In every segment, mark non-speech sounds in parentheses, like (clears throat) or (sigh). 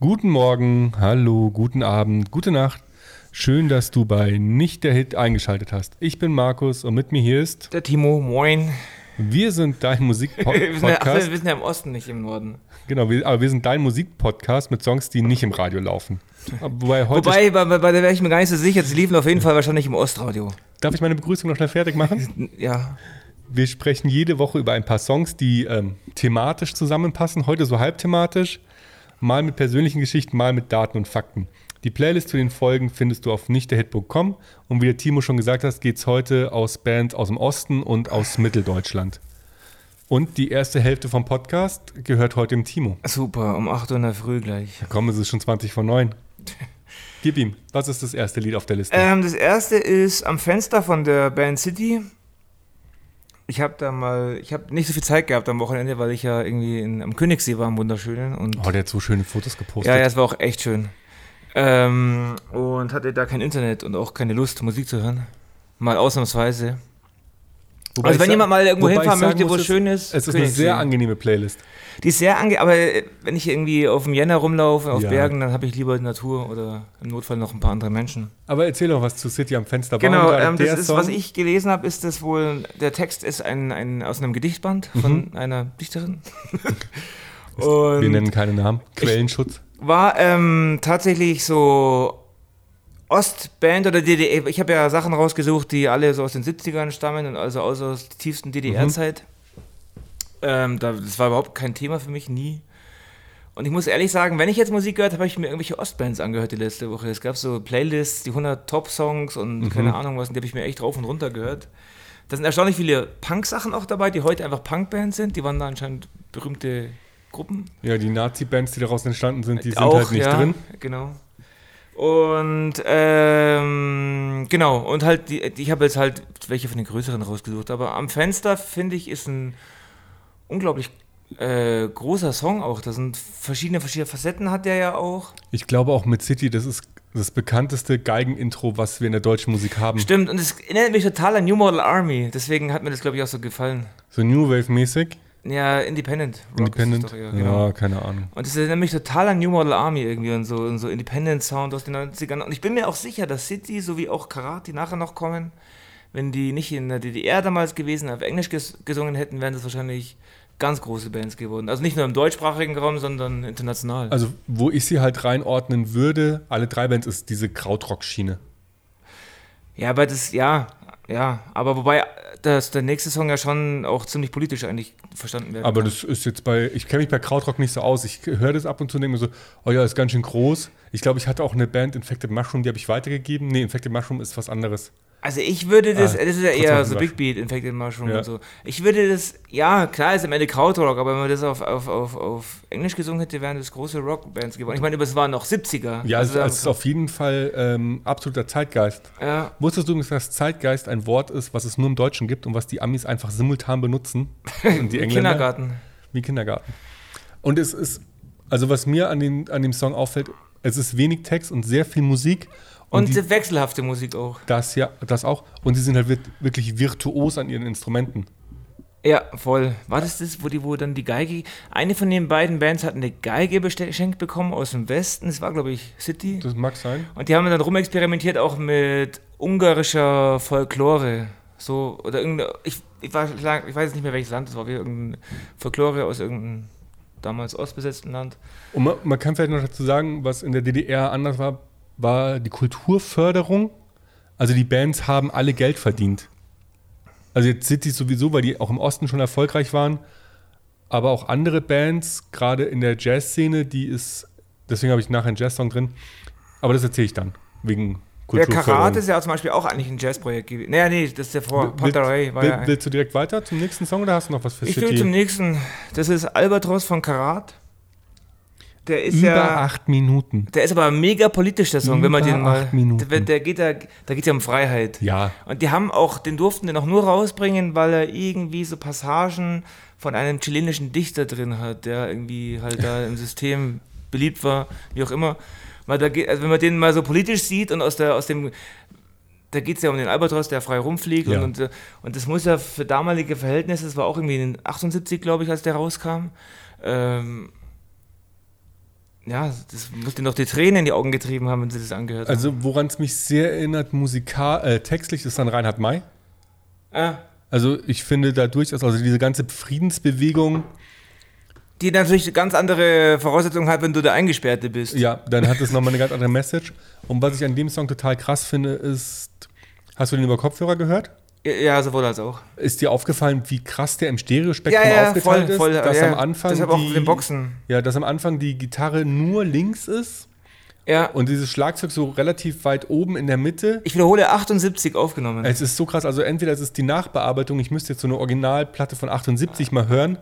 Guten Morgen, hallo, guten Abend, gute Nacht. Schön, dass du bei Nicht der Hit eingeschaltet hast. Ich bin Markus und mit mir hier ist der Timo. Moin. Wir sind dein Musikpodcast. (laughs) wir, sind ja, ach, wir sind ja im Osten, nicht im Norden. Genau, wir, aber wir sind dein Musikpodcast mit Songs, die nicht im Radio laufen. Wobei, heute Wobei bei, bei, der wäre ich mir gar nicht so sicher. Sie liefen auf jeden Fall wahrscheinlich im Ostradio. Darf ich meine Begrüßung noch schnell fertig machen? Ja. Wir sprechen jede Woche über ein paar Songs, die ähm, thematisch zusammenpassen. Heute so halbthematisch, mal mit persönlichen Geschichten, mal mit Daten und Fakten. Die Playlist zu den Folgen findest du auf nichtderhit.com und wie der Timo schon gesagt hat, geht es heute aus Bands aus dem Osten und aus Mitteldeutschland. Und die erste Hälfte vom Podcast gehört heute dem Timo. Super, um 8 Uhr in der Früh gleich. Komm, es ist schon 20 vor 9. (laughs) Gib ihm, was ist das erste Lied auf der Liste? Ähm, das erste ist Am Fenster von der Band City ich habe da mal, ich habe nicht so viel Zeit gehabt am Wochenende, weil ich ja irgendwie in, am Königssee war, am wunderschönen. Und oh, der hat so schöne Fotos gepostet. Ja, ja, es war auch echt schön. Ähm, und hatte da kein Internet und auch keine Lust, Musik zu hören. Mal ausnahmsweise. Wobei also wenn jemand mal irgendwo hinfahren möchte, wo es schön ist. Es ist eine sehr angenehme Playlist. Die ist sehr angenehm, aber äh, wenn ich irgendwie auf dem Jänner rumlaufe, auf ja. Bergen, dann habe ich lieber die Natur oder im Notfall noch ein paar andere Menschen. Aber erzähl doch was zu City am Fenster. Genau, ähm, das ist, Song? was ich gelesen habe, ist das wohl, der Text ist ein, ein aus einem Gedichtband von mhm. einer Dichterin. (laughs) Wir nennen keine Namen. Quellenschutz. War ähm, tatsächlich so Ostband oder DDR. Ich habe ja Sachen rausgesucht, die alle so aus den 70ern stammen und also aus der tiefsten DDR-Zeit. Mhm. Ähm, das war überhaupt kein Thema für mich, nie. Und ich muss ehrlich sagen, wenn ich jetzt Musik gehört habe, habe ich mir irgendwelche Ostbands angehört die letzte Woche. Es gab so Playlists, die 100 Top-Songs und mhm. keine Ahnung was, und die habe ich mir echt rauf und runter gehört. Da sind erstaunlich viele Punk-Sachen auch dabei, die heute einfach Punk-Bands sind. Die waren da anscheinend berühmte Gruppen. Ja, die Nazi-Bands, die daraus entstanden sind, die sind auch, halt nicht ja, drin. Genau. Und ähm, genau, und halt, die, ich habe jetzt halt welche von den größeren rausgesucht. Aber am Fenster, finde ich, ist ein unglaublich äh, großer Song auch. Da sind verschiedene, verschiedene Facetten hat der ja auch. Ich glaube auch mit City, das ist das bekannteste Geigenintro, was wir in der deutschen Musik haben. Stimmt, und es erinnert mich total an New Model Army. Deswegen hat mir das, glaube ich, auch so gefallen. So New Wave-mäßig? Ja, Independent. Rock Independent? Doch, ja, genau. ja, keine Ahnung. Und das erinnert mich total an New Model Army irgendwie und so, und so Independent-Sound aus den 90ern. Und ich bin mir auch sicher, dass City sowie auch Karat, die nachher noch kommen, wenn die nicht in der DDR damals gewesen, auf Englisch ges gesungen hätten, wären das wahrscheinlich ganz große Bands geworden. Also nicht nur im deutschsprachigen Raum, sondern international. Also wo ich sie halt reinordnen würde, alle drei Bands, ist diese Krautrock-Schiene. Ja, aber das, ja, ja, aber wobei dass der nächste Song ja schon auch ziemlich politisch eigentlich verstanden wird. Aber kann. das ist jetzt bei, ich kenne mich bei Krautrock nicht so aus. Ich höre das ab und zu und denke mir so, oh ja, ist ganz schön groß. Ich glaube, ich hatte auch eine Band, Infected Mushroom, die habe ich weitergegeben. Nee, Infected Mushroom ist was anderes. Also ich würde das, ah, das ist ja eher so Big Beat, Infected Mushroom ja. und so. Ich würde das, ja, klar ist am Ende Krautrock, aber wenn man das auf, auf, auf, auf Englisch gesungen hätte, wären das große Rockbands geworden. Ich meine, es waren noch 70er. Ja, also, es ist auf jeden Fall ähm, absoluter Zeitgeist. Ja. Wusstest du, dass Zeitgeist ein Wort ist, was es nur im Deutschen gibt und was die Amis einfach simultan benutzen? (laughs) Und die Engländer, Kindergarten. Wie Kindergarten. Und es ist, also was mir an, den, an dem Song auffällt, es ist wenig Text und sehr viel Musik und, und die, wechselhafte Musik auch. Das ja, das auch. Und sie sind halt wirklich virtuos an ihren Instrumenten. Ja, voll. War das das, wo die, wo dann die Geige. Eine von den beiden Bands hat eine Geige geschenkt bekommen aus dem Westen. Das war, glaube ich, City. Das mag sein. Und die haben dann rumexperimentiert auch mit ungarischer Folklore. So, oder irgendeine. Ich, ich, war, ich weiß nicht mehr, welches Land das war. Wie irgendeine Folklore aus irgendeinem damals ostbesetzten Land. Und man, man kann vielleicht noch dazu sagen, was in der DDR anders war war die Kulturförderung. Also die Bands haben alle Geld verdient. Also jetzt City sowieso, weil die auch im Osten schon erfolgreich waren. Aber auch andere Bands, gerade in der Jazzszene, die ist, deswegen habe ich nachher einen Jazzsong drin. Aber das erzähle ich dann, wegen der Karat ist ja zum Beispiel auch eigentlich ein Jazzprojekt gewesen. Naja, nee, das ist ja vor Pontaray. Will, ja willst du direkt weiter zum nächsten Song oder hast du noch was für Ich will zum nächsten. Das ist Albatros von Karat. Der ist Über ja, acht Minuten. Der ist aber mega politisch, der Song, Über wenn man den mal. Acht Minuten. Der, der geht da, da geht ja um Freiheit. Ja. Und die haben auch, den durften den auch nur rausbringen, weil er irgendwie so Passagen von einem chilenischen Dichter drin hat, der irgendwie halt da im System beliebt war, wie auch immer. Weil da geht, also wenn man den mal so politisch sieht und aus, der, aus dem da geht es ja um den Albatros, der frei rumfliegt. Ja. Und, und, und, das muss ja für damalige Verhältnisse, das war auch irgendwie in 78, glaube ich, als der rauskam, ähm, ja, das muss dir noch die Tränen in die Augen getrieben haben, wenn sie das angehört haben. Also, woran es mich sehr erinnert, musikal, äh, textlich, ist dann Reinhard May. Ah, Also, ich finde da durchaus, also diese ganze Friedensbewegung, die natürlich ganz andere Voraussetzungen hat, wenn du der Eingesperrte bist. ja, dann hat es nochmal eine ganz andere Message. Und was ich an dem Song total krass finde, ist, hast du den über Kopfhörer gehört? Ja, sowohl als auch. Ist dir aufgefallen, wie krass der im Stereospektrum Ja, ja, aufgeteilt voll, ist? voll. dass ja. am Anfang Deshalb auch die, den Boxen. Ja, dass am Anfang die Gitarre nur links ist Ja. und dieses Schlagzeug so relativ weit oben in der Mitte. Ich wiederhole 78 aufgenommen. Es ist so krass, also entweder es ist die Nachbearbeitung, ich müsste jetzt so eine Originalplatte von 78 mal hören,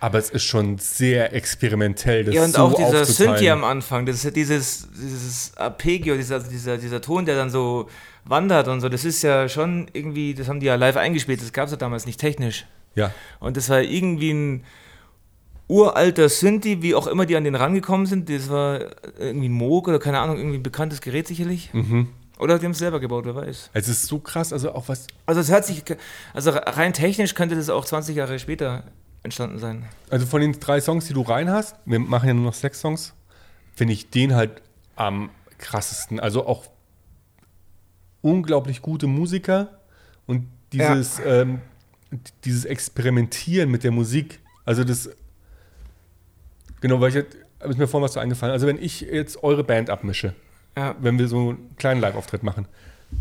aber es ist schon sehr experimentell, das ja, und so auch dieser. Synthi am Anfang, das ist ja dieses, dieses Arpeggio, dieser, dieser, dieser Ton, der dann so wandert und so, das ist ja schon irgendwie, das haben die ja live eingespielt, das gab es ja damals nicht technisch. Ja, Und das war irgendwie ein uralter Synthi, wie auch immer die an den rangekommen sind. Das war irgendwie ein Moog oder keine Ahnung, irgendwie ein bekanntes Gerät sicherlich. Mhm. Oder die haben es selber gebaut, wer weiß. es ist so krass, also auch was, Also es hört sich, also rein technisch könnte das auch 20 Jahre später entstanden sein. also von den drei Songs, die du rein hast, wir machen ja nur noch sechs Songs, finde ich den halt am krassesten. Also auch unglaublich gute Musiker und dieses, ähm, dieses Experimentieren mit der Musik. Also das, genau, weil ich, jetzt- ist mir vorhin was so eingefallen. Also wenn ich jetzt eure Band abmische, Ja. wenn wir so einen kleinen Live-Auftritt machen,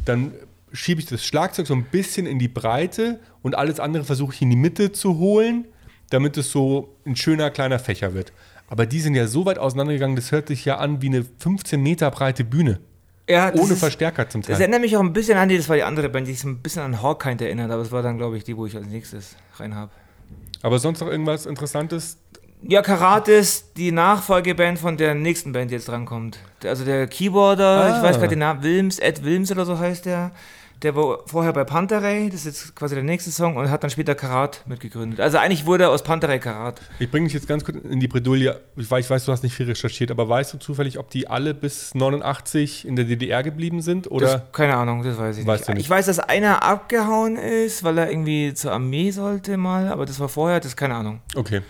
dann schiebe ich das Schlagzeug so ein bisschen in die Breite und alles andere versuche ich in die Mitte zu holen, damit es so ein schöner kleiner Fächer wird. Aber die sind ja so weit auseinandergegangen, das hört sich ja an wie eine 15 Meter breite Bühne. Ja, das Ohne ist- Verstärker zum Das Teil. erinnert mich auch ein bisschen an die, das war die andere Band, die sich so ein bisschen an Hawkeye erinnert, aber es war dann, glaube ich, die, wo ich als nächstes rein habe. Aber sonst noch irgendwas Interessantes? Ja, Karate ist die Nachfolgeband von der nächsten Band, die jetzt drankommt. Also der Keyboarder, Ah. ich weiß gerade den Namen, Wilms, Ed Wilms oder so heißt der. Der war vorher bei Panterei, das ist jetzt quasi der nächste Song und hat dann später Karat mitgegründet. Also eigentlich wurde er aus Panterei Karat. Ich bringe dich jetzt ganz kurz in die Bredouille. Ich weiß, ich weiß, du hast nicht viel recherchiert, aber weißt du zufällig, ob die alle bis 89 in der DDR geblieben sind? Oder? Das, keine Ahnung, das weiß ich Weißt nicht. du nicht. Ich weiß, dass einer abgehauen ist, weil er irgendwie zur Armee sollte mal, aber das war vorher, das ist keine Ahnung. okay.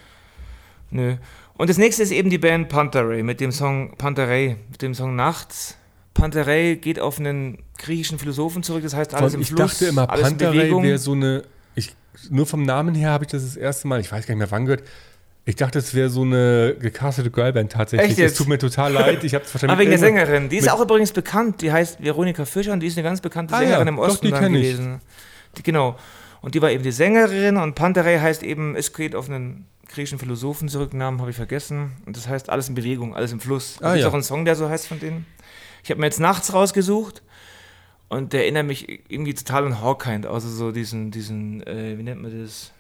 Nö. Und das nächste ist eben die Band Panterei mit dem Song Panterei, mit dem Song Nachts. Panterei geht auf einen griechischen Philosophen zurück, das heißt alles im ich Fluss, dachte immer, Panterei wäre so eine. Ich, nur vom Namen her habe ich das das erste Mal, ich weiß gar nicht mehr wann gehört. Ich dachte, es wäre so eine gecastete Girlband tatsächlich. Echt jetzt? Es tut mir total leid. Ich habe es (laughs) wahrscheinlich Ah, wegen der Sängerin. Die ist auch übrigens bekannt. Die heißt Veronika Fischer und die ist eine ganz bekannte Ah ja, Sängerin im doch, Osten die kenn ich. gewesen. Die, genau. Und die war eben die Sängerin und Panterei heißt eben, es geht auf einen griechischen Philosophen zurück, Namen habe ich vergessen. Und das heißt alles in Bewegung, alles im Fluss. Ah, ja. auch einen Song, der so heißt von denen. Ich habe mir jetzt nachts rausgesucht und der erinnert mich irgendwie total an Hawkind, also so diesen, diesen, äh, wie nennt man das?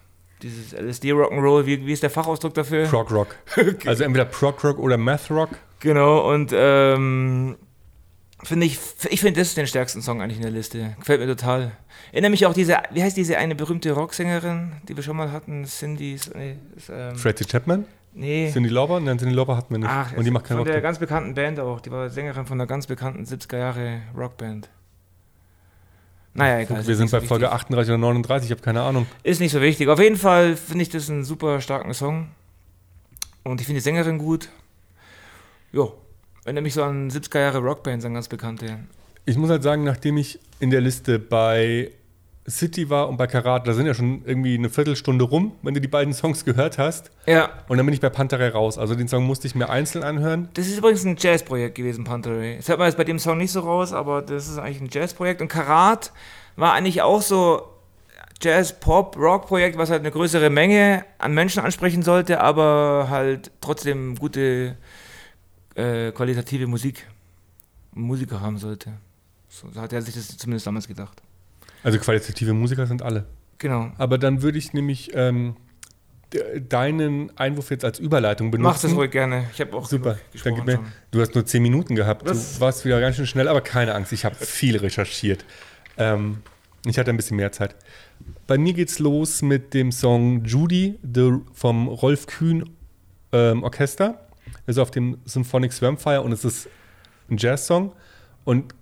Dieses LSD Rock'n'Roll, wie, wie ist der Fachausdruck dafür? Prog Rock. (laughs) Also entweder Prog Rock oder Math Rock. Genau, und ähm, finde ich, ich finde das den stärksten Song eigentlich in der Liste. Gefällt mir total. Erinnere mich auch diese, wie heißt diese eine berühmte Rocksängerin, die wir schon mal hatten? Cindy, nee, ist, ähm, Freddie Chapman, nee. Cindy Lauper, nein, Cindy Lauper hatten wir nicht. Ach, Und die macht keinen von Rock. der ganz bekannten Band auch. Die war Sängerin von einer ganz bekannten 70er Jahre Rockband. Naja, egal. Wir sind bei so Folge wichtig. 38 oder 39, ich habe keine Ahnung. Ist nicht so wichtig. Auf jeden Fall finde ich das einen super starken Song. Und ich finde die Sängerin gut. Jo. Erinnert mich so an 70er Jahre Rockbands, an ganz bekannte. Ich muss halt sagen, nachdem ich in der Liste bei City war und bei Karat, da sind ja schon irgendwie eine Viertelstunde rum, wenn du die beiden Songs gehört hast. Ja, Und dann bin ich bei Panterei raus. Also den Song musste ich mir einzeln anhören. Das ist übrigens ein Jazzprojekt gewesen, Panterei. Das hört man jetzt bei dem Song nicht so raus, aber das ist eigentlich ein Jazzprojekt. Und Karat war eigentlich auch so Jazz, Pop, Rock-Projekt, was halt eine größere Menge an Menschen ansprechen sollte, aber halt trotzdem gute äh, qualitative Musik, Musiker haben sollte. So hat er sich das zumindest damals gedacht. Also qualitative Musiker sind alle. Genau. Aber dann würde ich nämlich ähm, de- deinen Einwurf jetzt als Überleitung benutzen. Mach das ruhig gerne. Ich habe auch Super. Dann gib mir, schon. du hast nur 10 Minuten gehabt. Was? Du warst wieder ganz schön schnell, aber keine Angst. Ich habe viel recherchiert. Ähm, ich hatte ein bisschen mehr Zeit. Bei mir geht's los mit dem Song Judy vom Rolf Kühn ähm, Orchester. Ist auf dem Symphonic Swampfire und es ist ein Jazz-Song. Und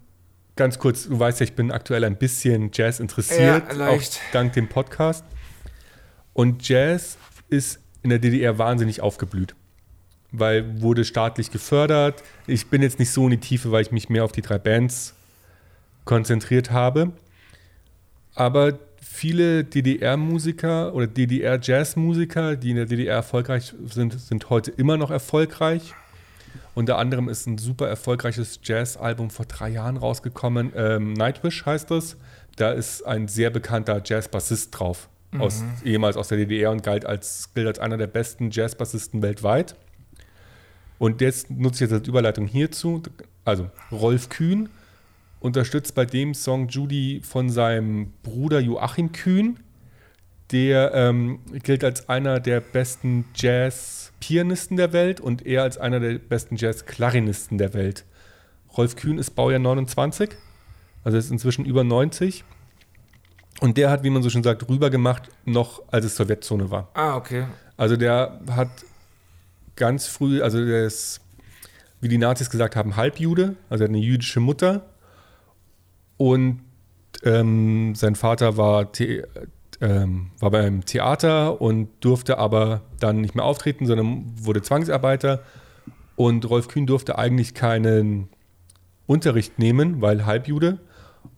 ganz kurz, du weißt ja, ich bin aktuell ein bisschen Jazz interessiert, Ja, leicht. auch dank dem Podcast. Und Jazz ist in der DDR wahnsinnig aufgeblüht. weil wurde staatlich gefördert. Ich bin jetzt nicht so in die Tiefe, weil ich mich mehr auf die drei Bands konzentriert habe. Aber viele DDR-Musiker oder DDR-Jazz-Musiker, die in der DDR erfolgreich sind, sind heute immer noch erfolgreich. Unter anderem ist ein super erfolgreiches Jazz-Album vor drei Jahren rausgekommen. Ähm, Nightwish heißt das. Da ist ein sehr bekannter Jazz-Bassist drauf. Mhm. Aus, ehemals aus der DDR und galt als, gilt als einer der besten Jazz-Bassisten weltweit. Und jetzt nutze ich jetzt als Überleitung hierzu. Also Rolf Kühn unterstützt bei dem Song Judy von seinem Bruder Joachim Kühn. Der ähm, gilt als einer der besten Jazz-Pianisten der Welt und er als einer der besten Jazz-Klarinisten der Welt. Rolf Kühn ist Baujahr 29, also ist inzwischen über 90. Und der hat, wie man so schön sagt, rübergemacht, noch als es Sowjetzone war. Ah, okay. Also der hat ganz früh, also der ist, wie die Nazis gesagt haben, Halbjude, also er hat eine jüdische Mutter. Und ähm, sein Vater war, ähm, war beim Theater und durfte aber dann nicht mehr auftreten, sondern wurde Zwangsarbeiter. Und Rolf Kühn durfte eigentlich keinen Unterricht nehmen, weil Halbjude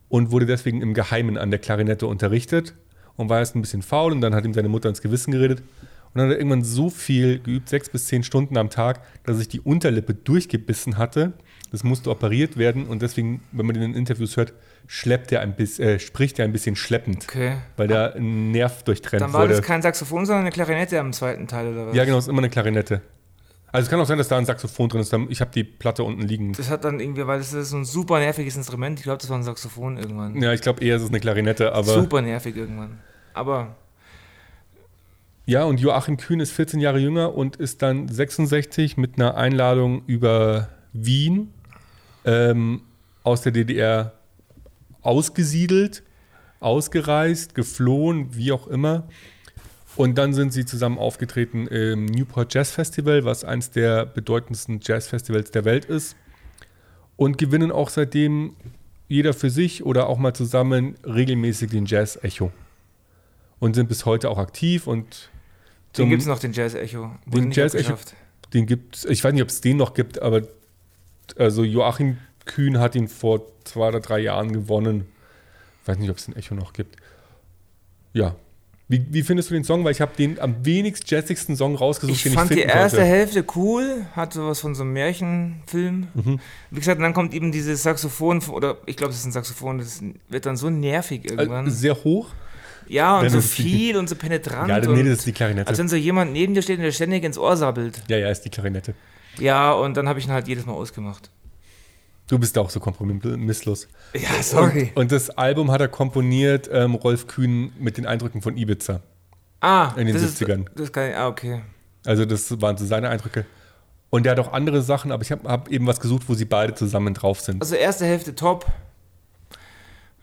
und wurde deswegen im Geheimen an der Klarinette unterrichtet und war erst ein bisschen faul und dann hat ihm seine Mutter ins Gewissen geredet. Und dann hat er irgendwann so viel geübt, sechs bis zehn Stunden am Tag, dass sich die Unterlippe durchgebissen hatte. Das musste operiert werden und deswegen, wenn man in den Interviews hört, schleppt er ein bisschen, äh, spricht er ein bisschen schleppend, okay. weil der ein Nerv durchtrennt. Dann war wurde. das kein Saxophon, sondern eine Klarinette am zweiten Teil oder was? Ja, genau, es ist immer eine Klarinette. Also es kann auch sein, dass da ein Saxophon drin ist. Ich habe die Platte unten liegen. Das hat dann irgendwie, weil das ist so ein super nerviges Instrument. Ich glaube, das war ein Saxophon irgendwann. Ja, ich glaube eher, es ist eine Klarinette, aber. Super nervig irgendwann. Aber. Ja, und Joachim Kühn ist 14 Jahre jünger und ist dann 66 mit einer Einladung über Wien ähm, aus der DDR ausgesiedelt, ausgereist, geflohen, wie auch immer und dann sind sie zusammen aufgetreten im Newport Jazz Festival, was eines der bedeutendsten Jazzfestivals der Welt ist. Und gewinnen auch seitdem jeder für sich oder auch mal zusammen regelmäßig den Jazz Echo. Und sind bis heute auch aktiv und den gibt es noch, den Jazz Echo. Den Jazz Echo. Den gibt ich weiß nicht, ob es den noch gibt, aber also Joachim Kühn hat ihn vor zwei oder drei Jahren gewonnen. Ich weiß nicht, ob es den Echo noch gibt. Ja, wie, wie, findest du den Song? Weil ich habe den am wenigst jazzigsten Song rausgesucht, ich den fand ich die erste konnte. Hälfte cool, hat sowas von so einem Märchenfilm. Mhm. Wie gesagt, dann kommt eben dieses Saxophon, oder ich glaube, es ist ein Saxophon, das wird dann so nervig irgendwann. Also sehr hoch? Ja, und so viel und so penetrant. Ja, nee, das ist die Klarinette. Als wenn so jemand neben dir steht und der ständig ins Ohr sabbelt. Ja, ja, ist die Klarinette. Ja, und dann habe ich ihn halt jedes Mal ausgemacht. Du bist auch so kompromisslos. Ja, sorry. Und, und, das Album hat er komponiert, ähm, Rolf Kühn, mit den Eindrücken von Ibiza. Ah, in den das 70ern. Ist, das kann ich, ah, okay. Also, das waren so seine Eindrücke. Und er hat auch andere Sachen, aber ich habe hab eben was gesucht, wo sie beide zusammen drauf sind. Also, erste Hälfte top.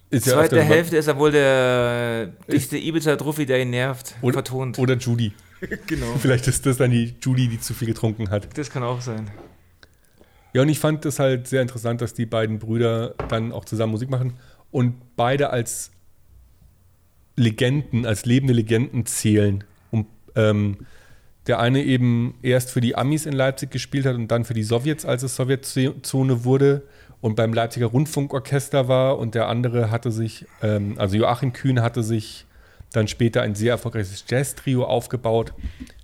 Ist Zweite ja Hälfte ist er wohl der dichte Ibiza-Druffi, der ihn nervt, oder, vertont. Oder Judy. (laughs) genau. Vielleicht ist das dann die Judy, die zu viel getrunken hat. Das kann auch sein. Ja, und ich fand es halt sehr interessant, dass die beiden Brüder dann auch zusammen Musik machen und beide als Legenden, als lebende Legenden zählen. Und ähm, der eine eben erst für die Amis in Leipzig gespielt hat und dann für die Sowjets, als es Sowjetzone wurde und beim Leipziger Rundfunkorchester war und der andere hatte sich, ähm, also Joachim Kühn hatte sich dann später ein sehr erfolgreiches Jazz-Trio aufgebaut.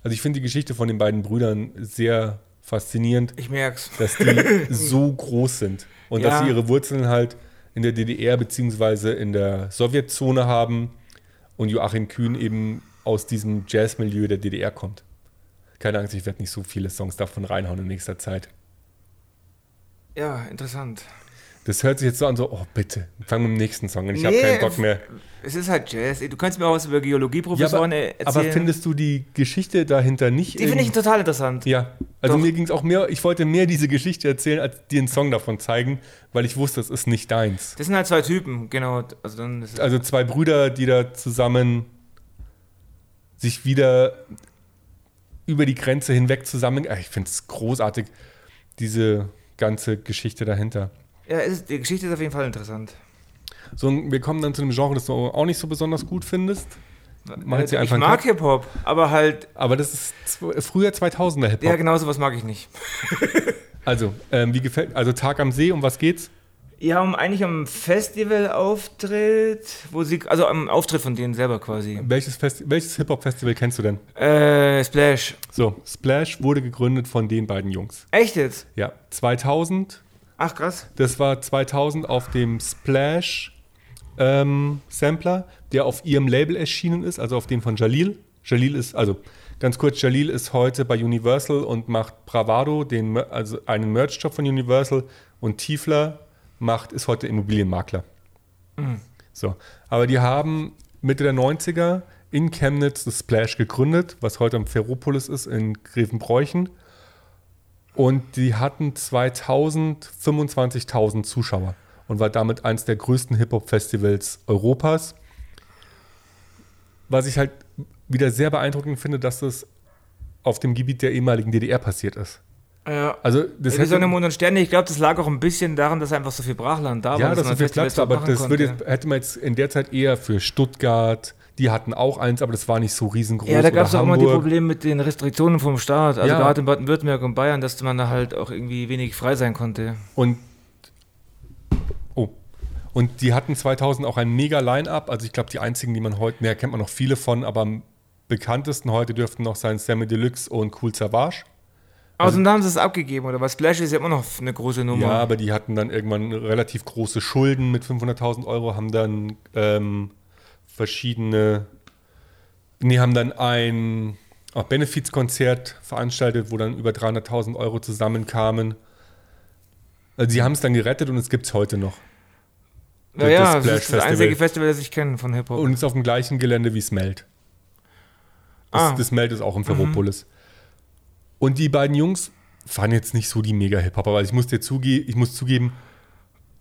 Also ich finde die Geschichte von den beiden Brüdern sehr faszinierend. Ich merk's. Dass die (laughs) so groß sind und ja. dass sie ihre Wurzeln halt in der DDR bzw. in der Sowjetzone haben und Joachim Kühn eben aus diesem Jazzmilieu der DDR kommt. Keine Angst, ich werde nicht so viele Songs davon reinhauen in nächster Zeit. Ja, interessant. Das hört sich jetzt so an, so, oh bitte, fang mit dem nächsten Song an, ich nee, habe keinen Bock mehr. Es ist halt Jazz. Du kannst mir auch was über Geologieprofessoren ja, erzählen. Aber findest du die Geschichte dahinter nicht? Die finde ich total interessant. Ja, also Doch. mir ging es auch mehr, ich wollte mehr diese Geschichte erzählen, als dir einen Song davon zeigen, weil ich wusste, das ist nicht deins. Das sind halt zwei Typen, genau. Also, also zwei Brüder, die da zusammen sich wieder über die Grenze hinweg zusammen. Ich finde es großartig, diese ganze Geschichte dahinter. Ja, ist, die Geschichte ist auf jeden Fall interessant. So, wir kommen dann zu einem Genre, das du auch nicht so besonders gut findest. Mach jetzt hier ich einfach einen mag Cut. Hip-Hop, aber halt, Aber das ist früher 2000er Hip-Hop. ja, genau sowas mag ich nicht. (laughs) Also, ähm, wie gefällt, also Tag am See, um was geht's? Ja, um eigentlich am Festival-Auftritt, wo sie, also am Auftritt von denen selber quasi. Welches, Festi welches Hip-Hop-Festival kennst du denn? Äh, Splash. So, Splash wurde gegründet von den beiden Jungs. Echt jetzt? Ja, 2000, Ach, krass. das war 2000 auf dem Splash ähm, Sampler, der auf ihrem Label erschienen ist, also auf dem von Jalil. Jalil ist, also ganz kurz, Jalil ist heute bei Universal und macht Bravado, den, also einen Merch-Shop von Universal und Tiefler macht, ist heute Immobilienmakler. So, aber die haben Mitte der 90er in Chemnitz das Splash gegründet, was heute am Ferropolis ist in Grevenbräuchen. Und die hatten 2000 25.000 Zuschauer und war damit eines der größten Hip-Hop-Festivals Europas. Was ich halt wieder sehr beeindruckend finde, dass das auf dem Gebiet der ehemaligen DDR passiert ist. Ja. Also das Die hätte- Sonne, Mond und Sterne, ich glaube, das lag auch ein bisschen daran, dass einfach so viel Brachland da war. ja, dass ist viel Platz, aber machen das jetzt- hätte man jetzt in der Zeit eher für Stuttgart, die hatten auch eins, aber das war nicht so riesengroß. Ja, da gab es auch immer die. Probleme mit den Restriktionen vom Staat. Also Ja. gerade in Baden-Württemberg und Bayern, dass man da halt auch irgendwie wenig frei sein konnte. Und oh. Und die hatten 2000 auch ein mega Line-Up. Also ich glaube, die einzigen, die man heute, naja, kennt man noch viele von, aber am bekanntesten heute dürften noch sein Sammy Deluxe und Cool Savage. Also, und da haben sie es abgegeben, oder was? Splash ist ja immer noch eine große Nummer. Ja, aber die hatten dann irgendwann relativ große Schulden mit 500.000 Euro, haben dann ähm, verschiedene, nee, haben dann ein auch Benefizkonzert veranstaltet, wo dann über 300.000 Euro zusammenkamen. Also sie haben es dann gerettet und es gibt es heute noch. ja, ja, das das, ist das einzige Festival. Das ich kenne von Hip-Hop. Und ist auf dem gleichen Gelände wie Smelt. Das, Ah. das Smelt ist auch im Ferropolis. Und die beiden Jungs waren jetzt nicht so die Mega-Hip-Hop, aber ich muss dir zuge ich muss zugeben,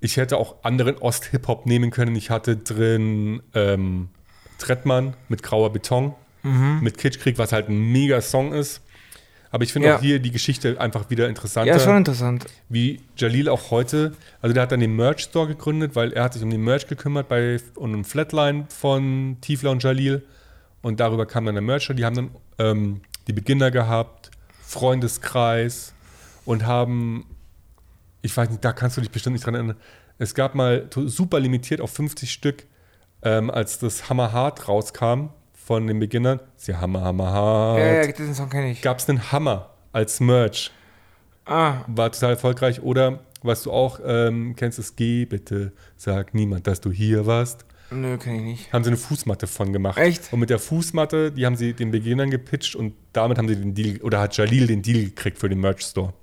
ich hätte auch anderen Ost-Hip-Hop nehmen können. Ich hatte drin ähm, Trettmann mit Grauer Beton, mit Kitschkrieg, was halt ein Mega-Song ist. Aber ich finde Ja. auch hier die Geschichte einfach wieder interessanter ja, schon interessant. wie Jalil auch heute, also der hat dann den Merch Store gegründet, weil er hat sich um den Merch gekümmert bei und um Flatline von Tiefler und Jalil und darüber kam dann der Merch Store. Die haben dann ähm, die Beginner gehabt, Freundeskreis und haben, ich weiß nicht, da kannst du dich bestimmt nicht dran erinnern, es gab mal super limitiert auf 50 Stück, ähm, als das Hammer Hart rauskam von den Beginnern, ist ja Hammer, Hammer Hart, Ja, ja, diesen Song kenne ich. gab es einen Hammer als Merch Ah, war total erfolgreich. Oder was du auch ähm, kennst, ist Geh bitte, sag niemand, dass du hier warst. nö, kenne ich nicht. Haben sie eine Fußmatte von gemacht. Echt? Und mit der Fußmatte, die haben sie den Beginnern gepitcht und damit haben sie den Deal, oder hat Jalil den Deal gekriegt für den Merch Store.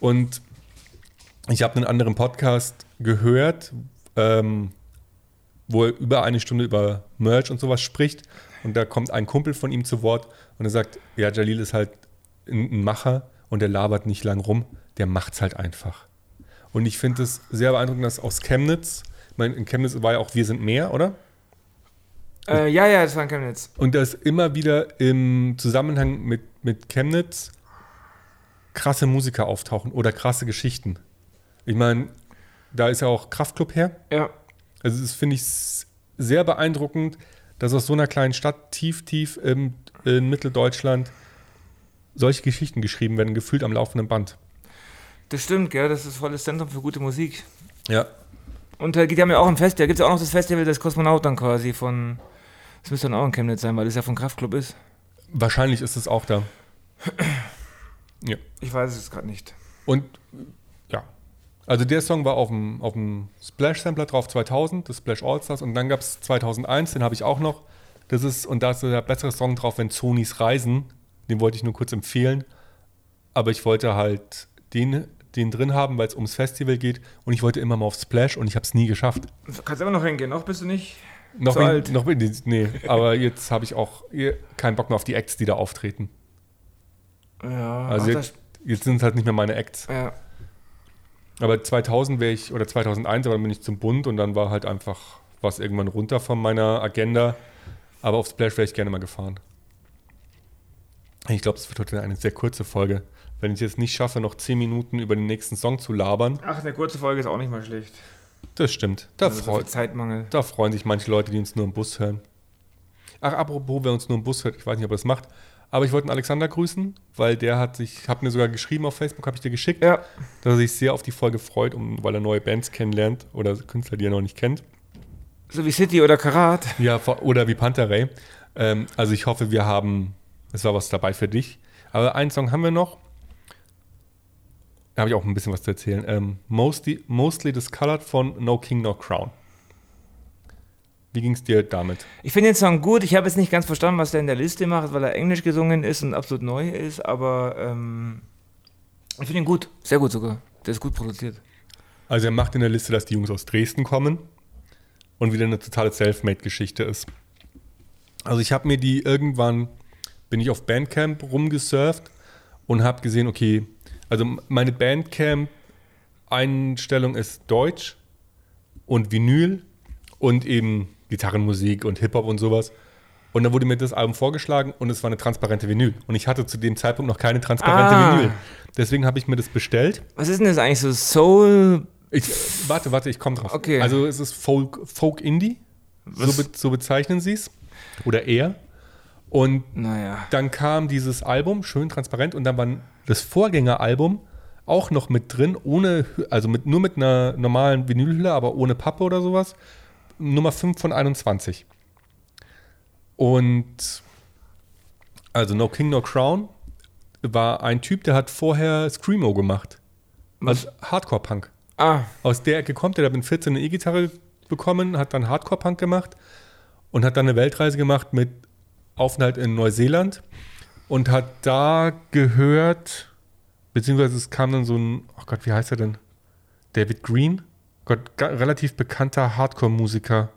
Und ich habe einen anderen Podcast gehört, ähm, wo er über eine Stunde über Merch und sowas spricht. Und da kommt ein Kumpel von ihm zu Wort und er sagt, ja, Jalil ist halt ein, Macher und der labert nicht lang rum, der macht's halt einfach. Und ich finde es sehr beeindruckend, dass aus Chemnitz, ich meine, in Chemnitz war ja auch Wir sind mehr, oder? Äh, ja, ja, das war in Chemnitz. Und dass immer wieder im Zusammenhang mit, mit Chemnitz krasse Musiker auftauchen oder krasse Geschichten. Ich meine, da ist ja auch Kraftclub her. Ja. Also das finde ich sehr beeindruckend, dass aus so einer kleinen Stadt tief, tief im, in Mitteldeutschland solche Geschichten geschrieben werden, gefühlt am laufenden Band. Das stimmt, gell? Das ist volles Zentrum für gute Musik. Ja. Und äh, die haben ja auch ein Festival. Da gibt es ja auch noch das Festival des Kosmonauten quasi von. Das müsste dann auch in Chemnitz sein, weil das ja von Kraftclub ist. Wahrscheinlich ist es auch da. (clears throat) Ja. Ich weiß es gerade nicht. Und. Also der Song war auf dem, auf dem Splash-Sampler drauf 2000, das Splash All-Stars. Und dann gab es 2001, den habe ich auch noch. Das ist, und da ist der bessere Song drauf, wenn Sonys Reisen. Den wollte ich nur kurz empfehlen. Aber ich wollte halt den, den drin haben, weil es ums Festival geht. Und ich wollte immer mal auf Splash und ich habe es nie geschafft. Kannst immer noch hingehen, noch bist du nicht? Noch Zu bin, alt. Noch ich, nee, aber jetzt habe ich auch eh keinen Bock mehr auf die Acts, die da auftreten. Ja, Also ach, jetzt, jetzt sind es halt nicht mehr meine Acts. ja. Aber 2000 wäre ich, oder 2001, aber dann bin ich zum Bund und dann war halt einfach was irgendwann runter von meiner Agenda. Aber auf Splash wäre ich gerne mal gefahren. Ich glaube, es wird heute eine sehr kurze Folge. Wenn ich es jetzt nicht schaffe, noch 10 Minuten über den nächsten Song zu labern, Ach, eine kurze Folge ist auch nicht mal schlecht. das stimmt. Da, Also so freu, viel Zeitmangel. da freuen sich manche Leute, die uns nur im Bus hören. Ach, apropos, wer uns nur im Bus hört, ich weiß nicht, ob er das macht, aber ich wollte einen Alexander grüßen, weil der hat sich, hat mir sogar geschrieben auf Facebook, habe ich dir geschickt, Ja. dass er sich sehr auf die Folge freut, um, weil er neue Bands kennenlernt oder Künstler, die er noch nicht kennt. So wie City oder Karat. Ja, oder wie Panterei. Ähm, also ich hoffe, wir haben, es war was dabei für dich. Aber einen Song haben wir noch. Da habe ich auch ein bisschen was zu erzählen. Ähm, mostly, mostly Discolored von No King No Crown. Wie ging es dir damit? Ich finde den Song gut. Ich habe jetzt nicht ganz verstanden, was der in der Liste macht, weil er englisch gesungen ist und absolut neu ist, aber ähm, ich finde ihn gut. Sehr gut sogar. Der ist gut produziert. Also er macht in der Liste, dass die Jungs aus Dresden kommen und wieder eine totale Selfmade-Geschichte ist. Also ich habe mir die irgendwann, bin ich auf Bandcamp rumgesurft und habe gesehen, okay, also meine Bandcamp-Einstellung ist Deutsch und Vinyl und eben Gitarrenmusik und Hip-Hop und sowas. Und dann wurde mir das Album vorgeschlagen und es war eine transparente Vinyl. Und ich hatte zu dem Zeitpunkt noch keine transparente Ah. Vinyl. Deswegen habe ich mir das bestellt. Was ist denn das eigentlich so? Soul? Ich, warte, warte, ich komme drauf. Okay. Also es ist Folk, Folk Indie, so, be, so bezeichnen sie es. Oder eher. Und Naja. dann kam dieses Album, schön transparent, und dann war das Vorgängeralbum auch noch mit drin, ohne, also mit, nur mit einer normalen Vinylhülle, aber ohne Pappe oder sowas. Nummer 5 von 21. Und also No King, No Crown war ein Typ, der hat vorher Screamo gemacht. Also Hardcore-Punk. Ah, Aus der Ecke kommt er, der hat mit 14 eine E-Gitarre bekommen, hat dann Hardcore-Punk gemacht und hat dann eine Weltreise gemacht mit Aufenthalt in Neuseeland und hat da gehört, beziehungsweise es kam dann so ein, oh Gott, wie heißt er denn? David Green? Gott, relativ bekannter Hardcore-Musiker.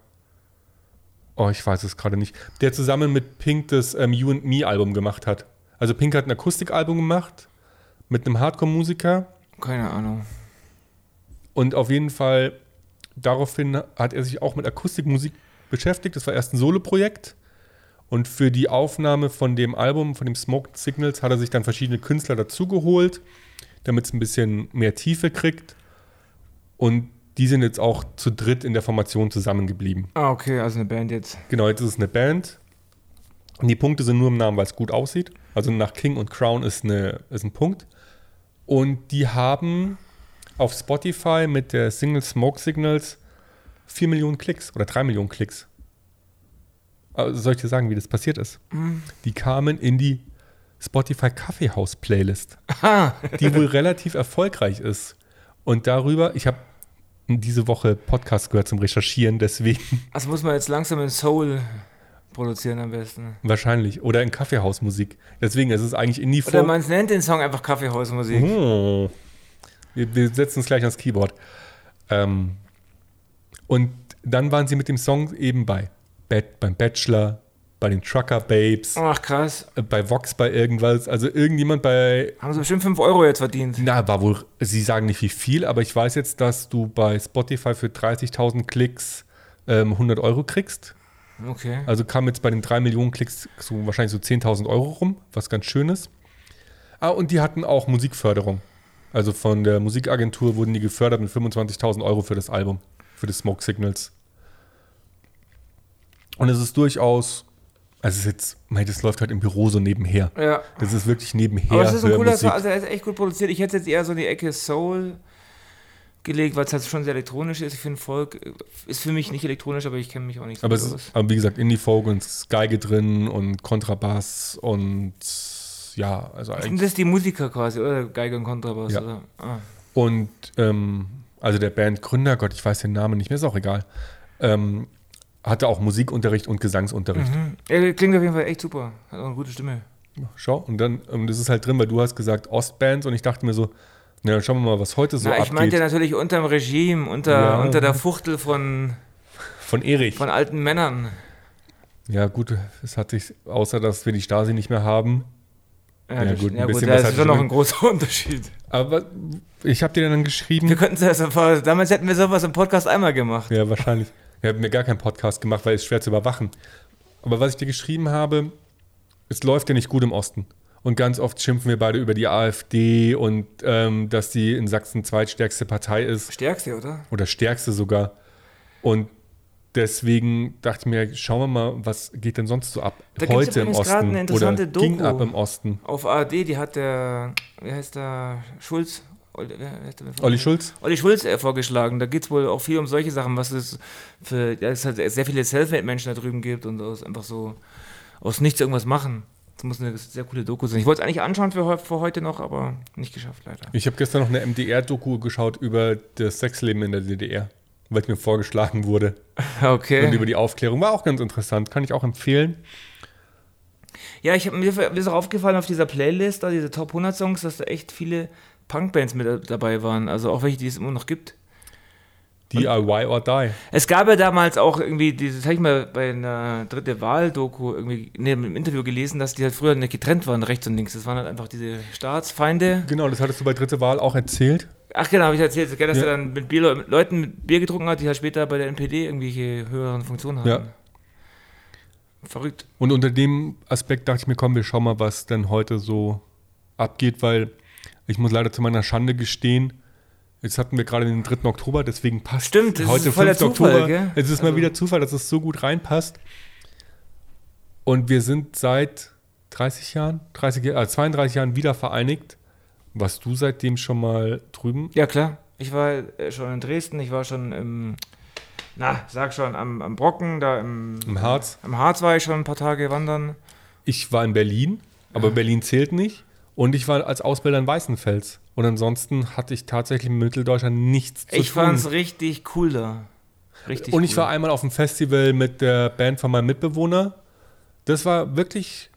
Oh, ich weiß es gerade nicht. Der zusammen mit Pink das ähm, You and Me Album gemacht hat. Also Pink hat ein Akustikalbum gemacht mit einem Hardcore-Musiker keine Ahnung. und auf jeden Fall daraufhin hat er sich auch mit Akustikmusik beschäftigt. Das war erst ein Soloprojekt. Und für die Aufnahme von dem Album, von dem Smoke Signals, hat er sich dann verschiedene Künstler dazugeholt, damit es ein bisschen mehr Tiefe kriegt. Und die sind jetzt auch zu dritt in der Formation zusammengeblieben. Ah, okay, also eine Band jetzt. Genau, jetzt ist es eine Band. Und die Punkte sind nur im Namen, weil es gut aussieht. Also nach King und Crown ist, eine, ist ein Punkt. Und die haben auf Spotify mit der Single Smoke Signals 4 Millionen Klicks oder 3 Millionen Klicks. Also soll ich dir sagen, wie das passiert ist? Die kamen in die Spotify Kaffeehaus Playlist, Ah, die wohl relativ erfolgreich ist. Und darüber, ich habe diese Woche Podcast gehört zum Recherchieren, deswegen also muss man jetzt langsam in Soul produzieren am besten. Wahrscheinlich. Oder in Kaffeehausmusik. Deswegen ist es eigentlich indie Oder folk. man nennt den Song einfach Kaffeehausmusik. Oh. Wir, wir setzen uns gleich ans Keyboard. Ähm, und dann waren sie mit dem Song eben bei Bad, beim Bachelor, bei den Trucker Babes, Ach, krass. äh, bei Vox, bei irgendwas. Also irgendjemand bei. Haben sie bestimmt 5 Euro jetzt verdient. Na, war wohl. Sie sagen nicht wie viel, aber ich weiß jetzt, dass du bei Spotify für 30.000 Klicks ähm, 100 Euro kriegst. Okay. Also kam jetzt bei den 3 Millionen Klicks so wahrscheinlich so 10.000 Euro rum, was ganz schön ist. Ah, und die hatten auch Musikförderung. Also von der Musikagentur wurden die gefördert mit 25.000 Euro für das Album, für das Smoke Signals. Und es ist durchaus, also es ist jetzt, mei, das läuft halt im Büro so nebenher. Ja. Das ist wirklich nebenher. Aber es ist ein cooler. Song, also er ist echt gut produziert. Ich hätte jetzt eher so in die Ecke Soul gelegt, weil es halt schon sehr elektronisch ist. Ich finde Folk äh, ist für mich nicht elektronisch, aber ich kenne mich auch nicht so aber es ist, aber wie gesagt, Indie-Folk und Geige drin und Kontrabass und ja, also Sind eigentlich. das die Musiker quasi, oder? Geige und Kontrabass, Ja. oder? Ah. Und ähm, also der Bandgründer, Gott, ich weiß den Namen nicht mehr, ist auch egal, ähm, hatte auch Musikunterricht und Gesangsunterricht. Mhm. Er klingt auf jeden Fall echt super. Hat auch eine gute Stimme. Schau, und dann, und das ist halt drin, weil du hast gesagt Ostbands und ich dachte mir so, na, dann schauen wir mal, was heute so Na, ich abgeht. meinte natürlich unter dem Regime, unter, Ja. unter der Fuchtel von, Von Erich. von alten Männern. ja, gut, es hat sich, außer dass wir die Stasi nicht mehr haben. Ja, das- gut, ein ja, gut bisschen das was ist schon noch ein großer (laughs) Unterschied. Aber ich habe dir dann geschrieben. Wir könnten das einfach, damals hätten wir sowas im Podcast einmal gemacht. Ja, wahrscheinlich. Wir haben mir gar keinen Podcast gemacht, weil es schwer zu überwachen. Aber was ich dir geschrieben habe, es läuft ja nicht gut im Osten. Und ganz oft schimpfen wir beide über die AfD und ähm, dass sie in Sachsen zweitstärkste Partei ist Stärkste, oder? oder stärkste sogar. Und deswegen dachte ich mir, schauen wir mal, was geht denn sonst so ab Da heute im Osten eine interessante oder ging Doku. ab im Osten. Auf ARD, die hat der, wie heißt der, Schulz? Olli? Schulz? Olli Schulz äh, vorgeschlagen. Da geht es wohl auch viel um solche Sachen, was es für, ja, es halt sehr viele Selfmade-Menschen da drüben gibt und aus einfach so aus nichts irgendwas machen. Das muss eine sehr coole Doku sein. Ich wollte es eigentlich anschauen für, für heute noch, aber nicht geschafft leider. Ich habe gestern noch eine MDR-Doku geschaut über das Sexleben in der DDR, weil es mir vorgeschlagen wurde. (laughs) Und Okay. über die Aufklärung. War auch ganz interessant, kann ich auch empfehlen. Ja, ich mir, mir ist auch aufgefallen auf dieser Playlist, da diese Top 100 Songs, dass da echt viele Punkbands mit dabei waren. Also auch welche, die es immer noch gibt. DIY or Die. Es gab ja damals auch irgendwie, dieses habe ich mal bei einer dritte Wahl-Doku irgendwie neben dem Interview gelesen, dass die halt früher nicht getrennt waren, rechts und links. Das waren halt einfach diese Staatsfeinde. Genau, das hattest du bei dritte Wahl auch erzählt. Ach genau, habe ich erzählt, dass Ja. er dann mit, Bier, mit Leuten mit Bier getrunken hat, die halt später bei der NPD irgendwelche höheren Funktionen haben. Ja. Verrückt. Und unter dem Aspekt dachte ich mir, komm, wir schauen mal, was denn heute so abgeht, weil ich muss leider zu meiner Schande gestehen, jetzt hatten wir gerade den 3. Oktober, deswegen passt Stimmt, das heute ist voll der 5. Zufall, Oktober. gell? Es ist mal Also- wieder Zufall, dass es so gut reinpasst. Und wir sind seit 30 Jahren, 30, Jahr- äh, 32 Jahren wieder vereinigt. Warst du seitdem schon mal drüben? Ja, klar. Ich war äh, schon in Dresden, ich war schon im, na, sag schon, am, am Brocken, da im, Im Harz? Am Harz war ich schon ein paar Tage wandern. Ich war in Berlin, aber Berlin zählt nicht. Und ich war als Ausbilder in Weißenfels. Und ansonsten hatte ich tatsächlich in Mitteldeutschland nichts zu Ich tun. fand's richtig cool da. Richtig Und ich cool. war einmal auf dem Festival mit der Band von meinem Mitbewohner. Das war wirklich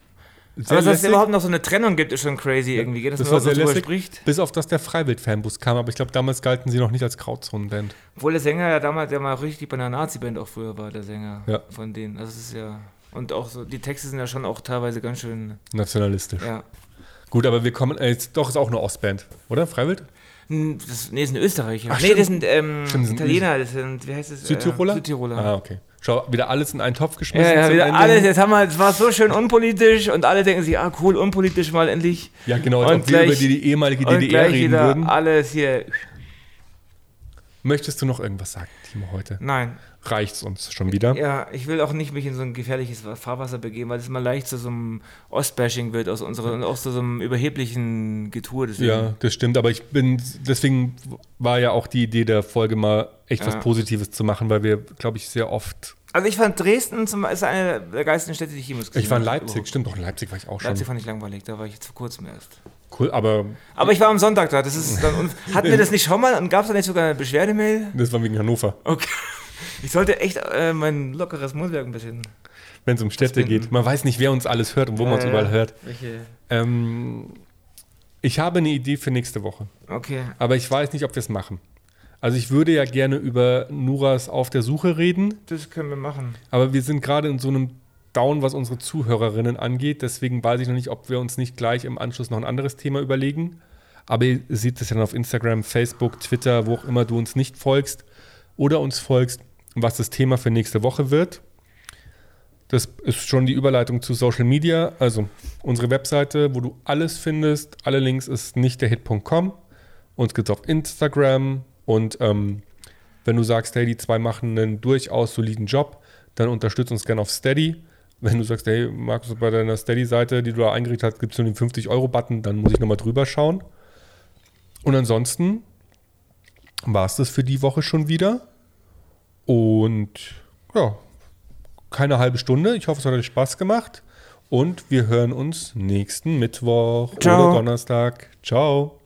sehr Aber dass es überhaupt noch so eine Trennung gibt, ist schon crazy irgendwie, dass Das man war sehr drüber lässig, spricht. bis auf das der Freiwild-Fanbus kam. Aber ich glaube, damals galten sie noch nicht als Grauzonenband. Obwohl der Sänger ja damals, der mal richtig bei einer Nazi-Band auch früher war, der Sänger Ja. von denen. Also es ist ja. Und auch so, die Texte sind ja schon auch teilweise ganz schön, Nationalistisch. ja. Gut, aber wir kommen, äh, jetzt, doch, ist auch eine Ostband, oder? Freiwild? Das, nee, das sind Österreicher. Ach, nee, das sind ähm, Stimmt, das sind Italiener, das sind, wie heißt es? Südtiroler? Äh, Südtiroler. Ah, okay. Schau, wieder alles in einen Topf geschmissen. Ja, ja, wieder Ende. alles, jetzt haben wir, es war so schön unpolitisch und alle denken sich, ah cool, unpolitisch mal endlich. Ja, genau, als Und ob wir über gleich- die, die ehemalige Und DDR gleich reden wieder würden. alles hier. Möchtest du noch irgendwas sagen, Timo, heute? Nein, Reicht's uns schon wieder? ja, ich will auch nicht mich in so ein gefährliches Fahrwasser begeben, weil es mal leicht zu so einem Ostbashing wird aus unserer und auch zu so einem überheblichen Getue. Deswegen. Ja, das stimmt, aber ich bin, deswegen war ja auch die Idee der Folge mal echt was Ja. Positives zu machen, weil wir, glaube ich, sehr oft. Also ich fand Dresden zum, ist eine der geilsten Städte, die ich jemals gesehen Ich war in habe. Leipzig, Überhaupt. stimmt, doch in Leipzig war ich auch schon. Leipzig fand ich langweilig, da war ich jetzt vor kurzem erst. Cool, aber Aber ich war am Sonntag da, das ist dann, hatten wir das nicht schon mal und gab es da nicht sogar eine Beschwerdemail? das war wegen Hannover. Okay. Ich sollte echt äh, mein lockeres Mundwerk ein bisschen. Wenn es um Städte geht. Man weiß nicht, wer uns alles hört und wo man uns Äh, überall hört. Welche? Ähm, ich habe eine Idee für nächste Woche, Okay. aber ich weiß nicht, ob wir es machen. Also ich würde ja gerne über Nuras auf der Suche reden, Das können wir machen. aber wir sind gerade in so einem Down, was unsere Zuhörerinnen angeht. Deswegen weiß ich noch nicht, ob wir uns nicht gleich im Anschluss noch ein anderes Thema überlegen. Aber ihr seht es ja dann auf Instagram, Facebook, Twitter, wo auch immer du uns nicht folgst oder uns folgst, was das Thema für nächste Woche wird. Das ist schon die Überleitung zu Social Media. Also unsere Webseite, wo du alles findest. Alle Links ist nicht der Hit.com. Uns gibt es auf Instagram. Und ähm, wenn du sagst, hey, die zwei machen einen durchaus soliden Job, dann unterstützt uns gerne auf Steady. Wenn du sagst, hey, Markus, bei deiner Steady-Seite, die du da eingerichtet hast, gibt es nur den 50-Euro-Button, dann muss ich nochmal drüber schauen. Und ansonsten war es das für die Woche schon wieder. Und ja, keine halbe Stunde. Ich hoffe, es hat euch Spaß gemacht. Und wir hören uns nächsten Mittwoch Ciao. oder Donnerstag. Ciao.